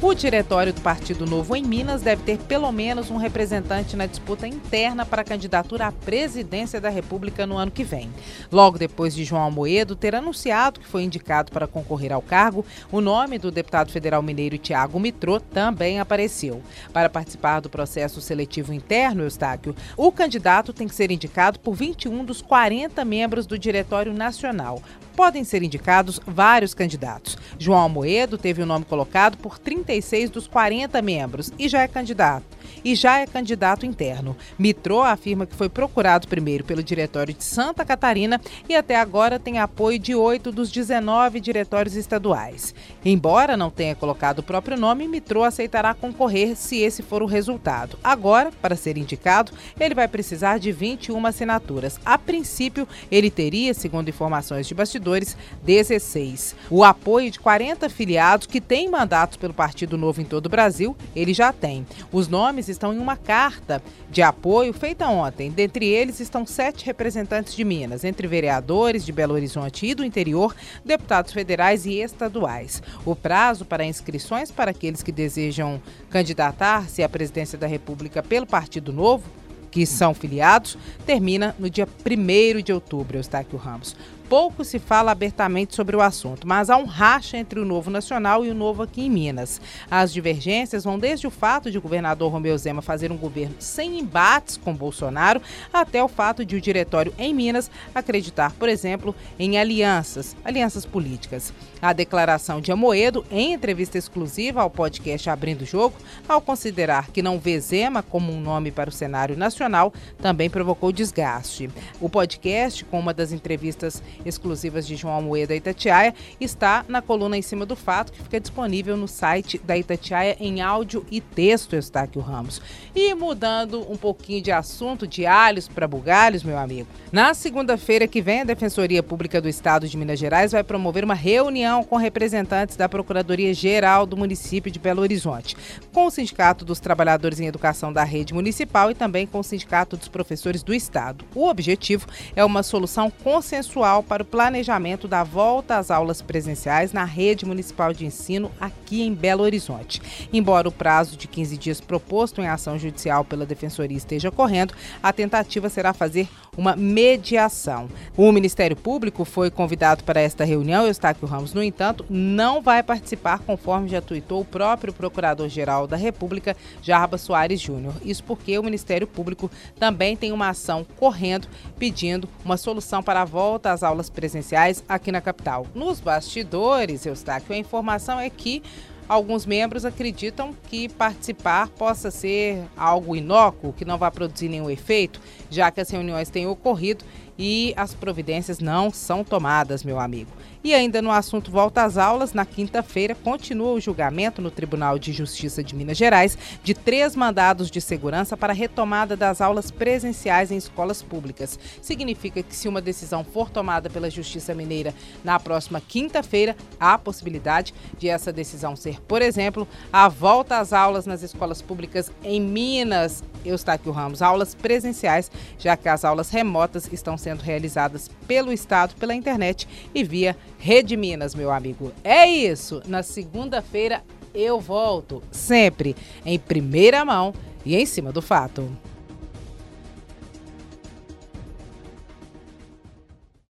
O diretório do Partido Novo em Minas deve ter pelo menos um representante na disputa interna para a candidatura à presidência da República no ano que vem. Logo depois de João Almoedo ter anunciado que foi indicado para concorrer ao cargo, o nome do deputado federal mineiro Tiago Mitrô também apareceu. Para participar do processo seletivo interno, Eustáquio, o candidato tem que ser indicado por 21 dos 40 membros do Diretório Nacional podem ser indicados vários candidatos. João Almoedo teve o nome colocado por 36 dos 40 membros e já é candidato e já é candidato interno. Mitrô afirma que foi procurado primeiro pelo Diretório de Santa Catarina e até agora tem apoio de oito dos 19 diretórios estaduais. Embora não tenha colocado o próprio nome, Mitrô aceitará concorrer se esse for o resultado. Agora, para ser indicado, ele vai precisar de 21 assinaturas. A princípio, ele teria, segundo informações de bastidores, 16. O apoio de 40 filiados que têm mandatos pelo Partido Novo em todo o Brasil, ele já tem. Os nomes estão em uma carta de apoio feita ontem. Dentre eles estão sete representantes de Minas, entre vereadores de Belo Horizonte e do interior, deputados federais e estaduais. O prazo para inscrições para aqueles que desejam candidatar-se à presidência da República pelo Partido Novo que são filiados, termina no dia 1 de outubro, Eustáquio Ramos pouco se fala abertamente sobre o assunto, mas há um racha entre o Novo Nacional e o Novo aqui em Minas. As divergências vão desde o fato de o governador Romeu Zema fazer um governo sem embates com Bolsonaro, até o fato de o diretório em Minas acreditar, por exemplo, em alianças, alianças políticas. A declaração de Amoedo, em entrevista exclusiva ao podcast Abrindo o Jogo, ao considerar que não vê Zema como um nome para o cenário nacional, também provocou desgaste. O podcast, com uma das entrevistas exclusivas de João Almoeda Itatiaia, está na coluna em cima do fato, que fica disponível no site da Itatiaia em áudio e texto, Eustáquio Ramos. E mudando um pouquinho de assunto, de alhos para bugalhos, meu amigo. Na segunda-feira que vem, a Defensoria Pública do Estado de Minas Gerais vai promover uma reunião com representantes da Procuradoria-Geral do município de Belo Horizonte, com o Sindicato dos Trabalhadores em Educação da Rede Municipal e também com o Sindicato dos Professores do Estado. O objetivo é uma solução consensual para o planejamento da volta às aulas presenciais na rede municipal de ensino aqui em Belo Horizonte. Embora o prazo de 15 dias proposto em ação judicial pela Defensoria esteja correndo, a tentativa será fazer uma mediação. O Ministério Público foi convidado para esta reunião, Eustáquio Ramos, no entanto, não vai participar, conforme já tuitou o próprio Procurador-Geral da República, Jarba Soares Júnior. Isso porque o Ministério Público também tem uma ação correndo pedindo uma solução para a volta às aulas presenciais aqui na capital. Nos bastidores, Eustáquio, a informação é que alguns membros acreditam que participar possa ser algo inócuo, que não vai produzir nenhum efeito, já que as reuniões têm ocorrido e as providências não são tomadas, meu amigo. E ainda no assunto volta às aulas, na quinta-feira continua o julgamento no Tribunal de Justiça de Minas Gerais de três mandados de segurança para retomada das aulas presenciais em escolas públicas. Significa que se uma decisão for tomada pela Justiça Mineira na próxima quinta-feira, há a possibilidade de essa decisão ser, por exemplo, a volta às aulas nas escolas públicas em Minas, Eustáquio Ramos, aulas presenciais, já que as aulas remotas estão sendo realizadas pelo Estado, pela internet e via Rede Minas, meu amigo. É isso. Na segunda-feira eu volto, sempre em primeira mão e em cima do fato.